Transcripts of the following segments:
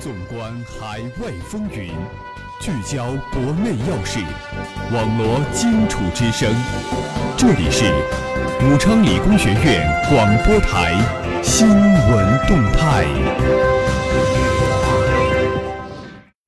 纵观海外风云，聚焦国内要事，网罗荆楚之声。这里是武昌理工学院广播台新闻动态。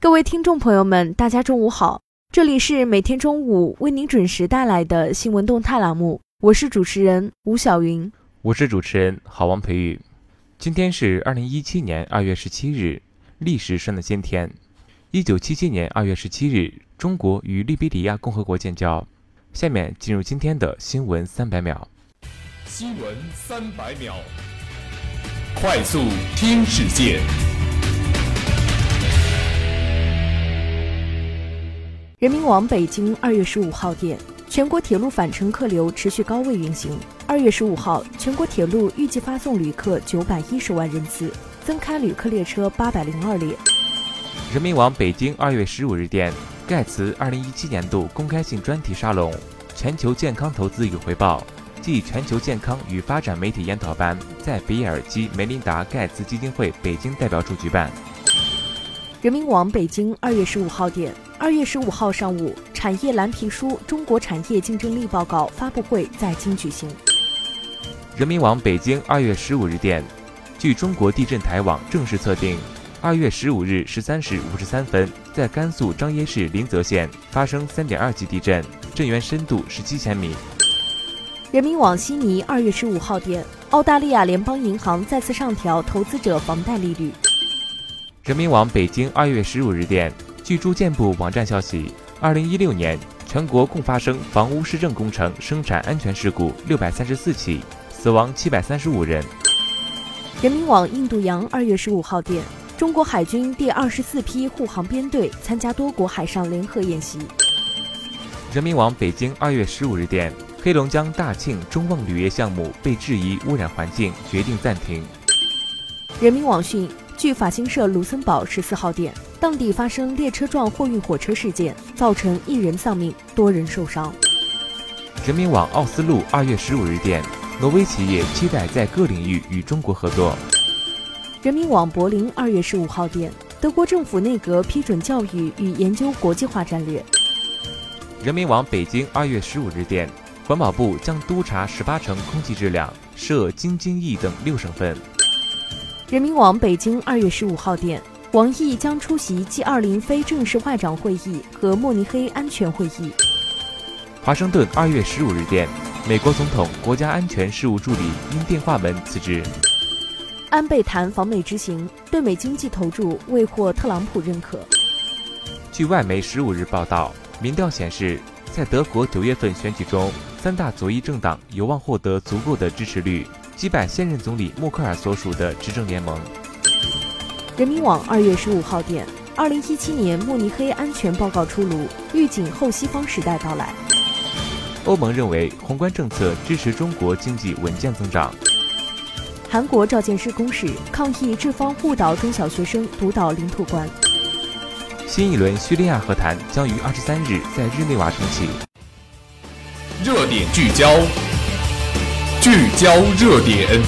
各位听众朋友们，大家中午好，这里是每天中午为您准时带来的新闻动态栏目，我是主持人吴晓云，我是主持人郝王培育。今天是二零一七年二月十七日。历史上的今天，一九七七年二月十七日，中国与利比里亚共和国建交。下面进入今天的新闻三百秒。新闻三百秒，快速听世界。人民网北京二月十五号电，全国铁路返程客流持续高位运行。二月十五号，全国铁路预计发送旅客九百一十万人次。增开旅客列车八百零二列。人民网北京二月十五日电，盖茨二零一七年度公开性专题沙龙“全球健康投资与回报”暨全球健康与发展媒体研讨班在比尔及梅琳达盖茨基金会北京代表处举办。人民网北京二月十五号电，二月十五号上午，产业蓝皮书《中国产业竞争力报告》发布会在京举行。人民网北京二月十五日电。据中国地震台网正式测定，二月十五日十三时五十三分，在甘肃张掖市临泽县发生三点二级地震，震源深度十七千米。人民网悉尼二月十五号电，澳大利亚联邦银行再次上调投资者房贷利率。人民网北京二月十五日电，据住建部网站消息，二零一六年全国共发生房屋市政工程生产安全事故六百三十四起，死亡七百三十五人。人民网印度洋二月十五号电，中国海军第二十四批护航编队参加多国海上联合演习。人民网北京二月十五日电，黑龙江大庆中旺铝业项目被质疑污染环境，决定暂停。人民网讯，据法新社卢森堡十四号电，当地发生列车撞货运火车事件，造成一人丧命，多人受伤。人民网奥斯陆二月十五日电。挪威企业期待在各领域与中国合作。人民网柏林二月十五号电，德国政府内阁批准教育与研究国际化战略。人民网北京二月十五日电，环保部将督查十八城空气质量，设京津冀等六省份。人民网北京二月十五号电，王毅将出席 G 二零非正式外长会议和慕尼黑安全会议。华盛顿二月十五日电。美国总统国家安全事务助理因电话门辞职。安倍谈访美之行，对美经济投注未获特朗普认可。据外媒十五日报道，民调显示，在德国九月份选举中，三大左翼政党有望获得足够的支持率，击败现任总理默克尔所属的执政联盟。人民网二月十五号电，二零一七年慕尼黑安全报告出炉，预警后西方时代到来。欧盟认为，宏观政策支持中国经济稳健增长。韩国召见施公使抗议制方误导中小学生独岛领土观。新一轮叙利亚和谈将于二十三日在日内瓦重启。热点聚焦，聚焦热点。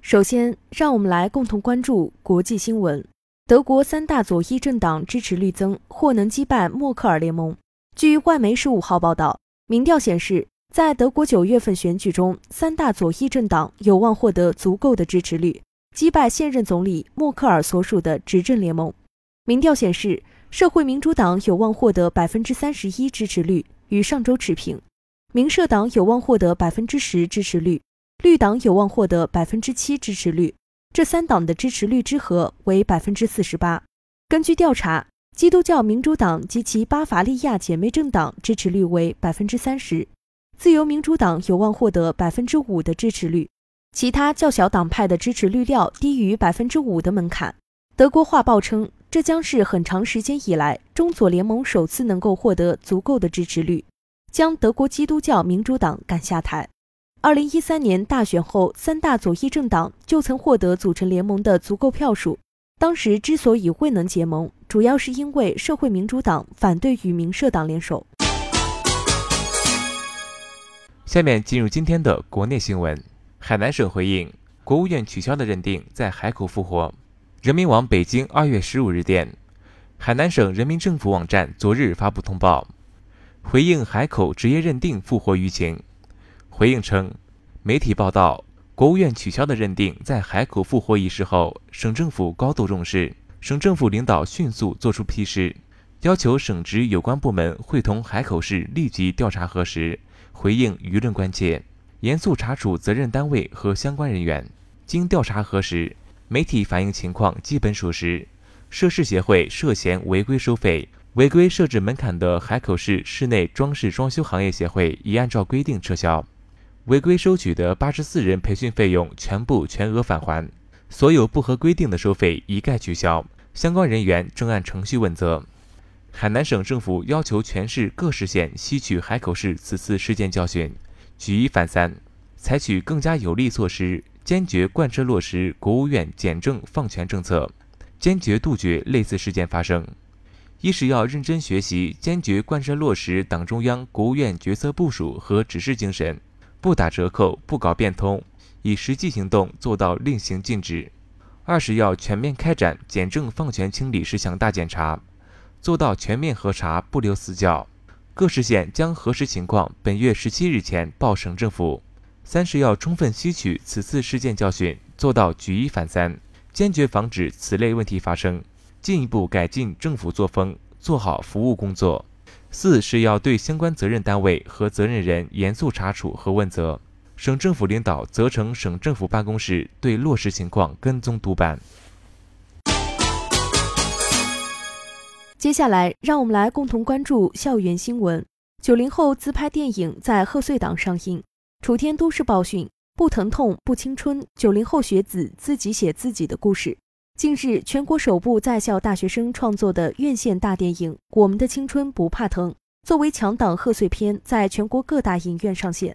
首先，让我们来共同关注国际新闻。德国三大左翼政党支持率增，或能击败默克尔联盟。据外媒十五号报道，民调显示，在德国九月份选举中，三大左翼政党有望获得足够的支持率，击败现任总理默克尔所属的执政联盟。民调显示，社会民主党有望获得百分之三十一支持率，与上周持平；民社党有望获得百分之十支持率，绿党有望获得百分之七支持率。这三党的支持率之和为百分之四十八。根据调查，基督教民主党及其巴伐利亚姐妹政党支持率为百分之三十，自由民主党有望获得百分之五的支持率，其他较小党派的支持率料低于百分之五的门槛。德国画报称，这将是很长时间以来中左联盟首次能够获得足够的支持率，将德国基督教民主党赶下台。二零一三年大选后，三大左翼政党就曾获得组成联盟的足够票数。当时之所以未能结盟，主要是因为社会民主党反对与民社党联手。下面进入今天的国内新闻。海南省回应国务院取消的认定在海口复活。人民网北京二月十五日电，海南省人民政府网站昨日发布通报，回应海口职业认定复活舆情。回应称，媒体报道国务院取消的认定在海口复活仪式后，省政府高度重视，省政府领导迅速作出批示，要求省直有关部门会同海口市立即调查核实，回应舆论关切，严肃查处责任单位和相关人员。经调查核实。媒体反映情况基本属实，涉事协会涉嫌违规收费，违规设置门槛的海口市室内装饰装修行业协会已按照规定撤销，违规收取的八十四人培训费用全部全额返还，所有不合规定的收费一概取消，相关人员正按程序问责。海南省政府要求全市各市县吸取海口市此次事件教训，举一反三，采取更加有力措施。坚决贯彻落实国务院简政放权政策，坚决杜绝类似事件发生。一是要认真学习，坚决贯彻落实党中央、国务院决策部署和指示精神，不打折扣，不搞变通，以实际行动做到令行禁止；二是要全面开展简政放权清理事项大检查，做到全面核查，不留死角。各市县将核实情况，本月十七日前报省政府。三是要充分吸取此次事件教训，做到举一反三，坚决防止此类问题发生，进一步改进政府作风，做好服务工作。四是要对相关责任单位和责任人严肃查处和问责，省政府领导责成省政府办公室对落实情况跟踪督办。接下来，让我们来共同关注校园新闻：九零后自拍电影在贺岁档上映。楚天都市报讯：不疼痛不青春，九零后学子自己写自己的故事。近日，全国首部在校大学生创作的院线大电影《我们的青春不怕疼》作为强档贺岁片，在全国各大影院上线。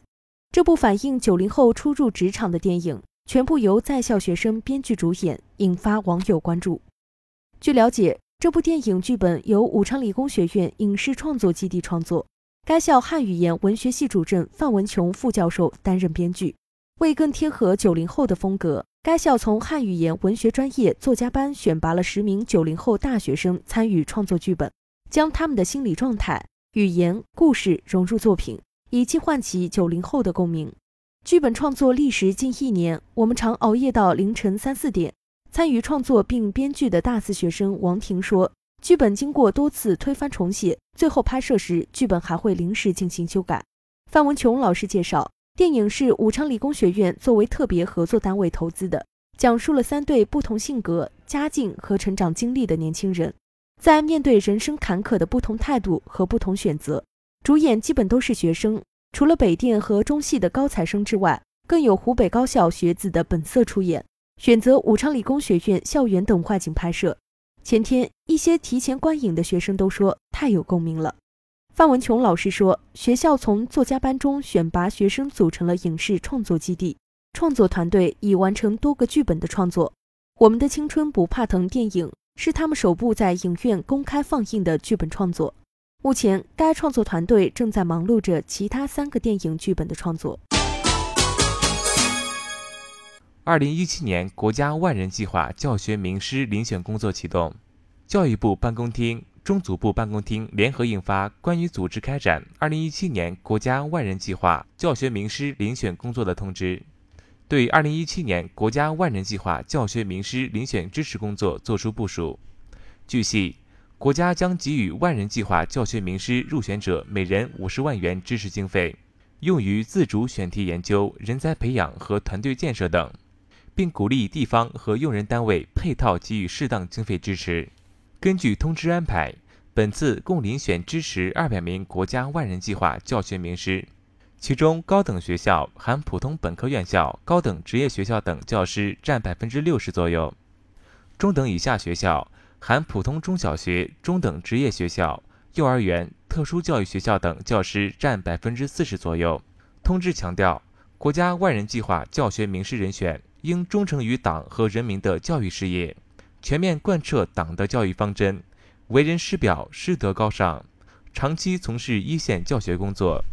这部反映九零后初入职场的电影，全部由在校学生编剧主演，引发网友关注。据了解，这部电影剧本由武昌理工学院影视创作基地创作。该校汉语言文学系主任范文琼副教授担任编剧，为更贴合九零后的风格，该校从汉语言文学专业作家班选拔了十名九零后大学生参与创作剧本，将他们的心理状态、语言、故事融入作品，以期唤起九零后的共鸣。剧本创作历时近一年，我们常熬夜到凌晨三四点。参与创作并编剧的大四学生王婷说。剧本经过多次推翻重写，最后拍摄时剧本还会临时进行修改。范文琼老师介绍，电影是武昌理工学院作为特别合作单位投资的，讲述了三对不同性格、家境和成长经历的年轻人，在面对人生坎坷的不同态度和不同选择。主演基本都是学生，除了北电和中戏的高材生之外，更有湖北高校学子的本色出演，选择武昌理工学院校园等外景拍摄。前天，一些提前观影的学生都说太有共鸣了。范文琼老师说，学校从作家班中选拔学生组成了影视创作基地，创作团队已完成多个剧本的创作。我们的青春不怕疼电影是他们首部在影院公开放映的剧本创作。目前，该创作团队正在忙碌着其他三个电影剧本的创作。二零一七年国家万人计划教学名师遴选工作启动，教育部办公厅、中组部办公厅联合印发《关于组织开展二零一七年国家万人计划教学名师遴选工作的通知》，对二零一七年国家万人计划教学名师遴选支持工作作出部署。据悉，国家将给予万人计划教学名师入选者每人五十万元支持经费，用于自主选题研究、人才培养和团队建设等。并鼓励地方和用人单位配套给予适当经费支持。根据通知安排，本次共遴选支持二百名国家万人计划教学名师，其中高等学校含普通本科院校、高等职业学校等教师占百分之六十左右；中等以下学校含普通中小学、中等职业学校、幼儿园、特殊教育学校等教师占百分之四十左右。通知强调，国家万人计划教学名师人选。应忠诚于党和人民的教育事业，全面贯彻党的教育方针，为人师表、师德高尚，长期从事一线教学工作，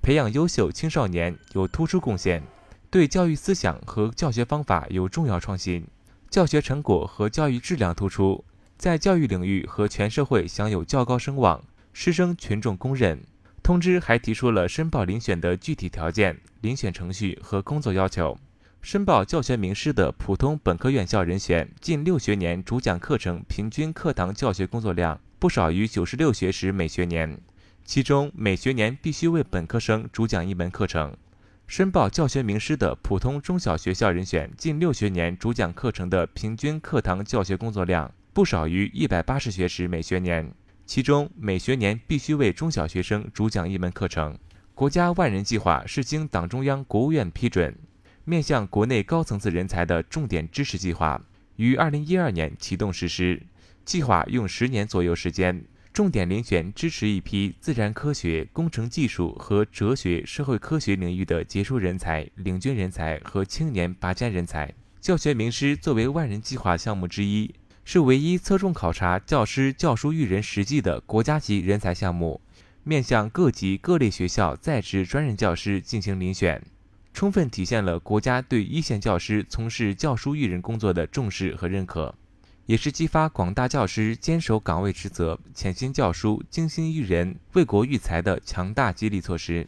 培养优秀青少年有突出贡献，对教育思想和教学方法有重要创新，教学成果和教育质量突出，在教育领域和全社会享有较高声望，师生群众公认。通知还提出了申报遴选的具体条件、遴选程序和工作要求。申报教学名师的普通本科院校人选，近六学年主讲课程平均课堂教学工作量不少于九十六学时每学年，其中每学年必须为本科生主讲一门课程。申报教学名师的普通中小学校人选，近六学年主讲课程的平均课堂教学工作量不少于一百八十学时每学年，其中每学年必须为中小学生主讲一门课程。国家万人计划是经党中央、国务院批准，面向国内高层次人才的重点支持计划，于二零一二年启动实施。计划用十年左右时间。重点遴选支持一批自然科学、工程技术和哲学、社会科学领域的杰出人才、领军人才和青年拔尖人才。教学名师作为万人计划项目之一，是唯一侧重考察教师教书育人实际的国家级人才项目，面向各级各类学校在职专任教师进行遴选，充分体现了国家对一线教师从事教书育人工作的重视和认可。也是激发广大教师坚守岗位职责、潜心教书、精心育人、为国育才的强大激励措施。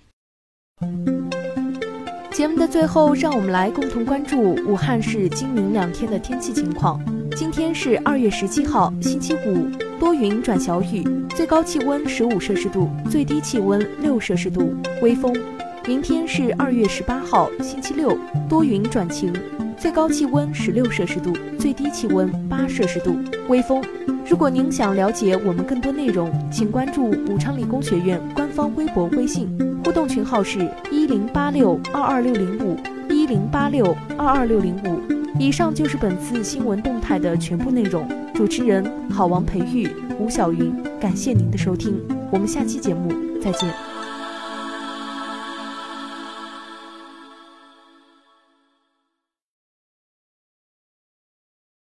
节目的最后，让我们来共同关注武汉市今明两天的天气情况。今天是二月十七号，星期五，多云转小雨，最高气温十五摄氏度，最低气温六摄氏度，微风。明天是二月十八号，星期六，多云转晴。最高气温十六摄氏度，最低气温八摄氏度，微风。如果您想了解我们更多内容，请关注武昌理工学院官方微博、微信，互动群号是一零八六二二六零五一零八六二二六零五。以上就是本次新闻动态的全部内容。主持人：郝王培育、吴晓云。感谢您的收听，我们下期节目再见。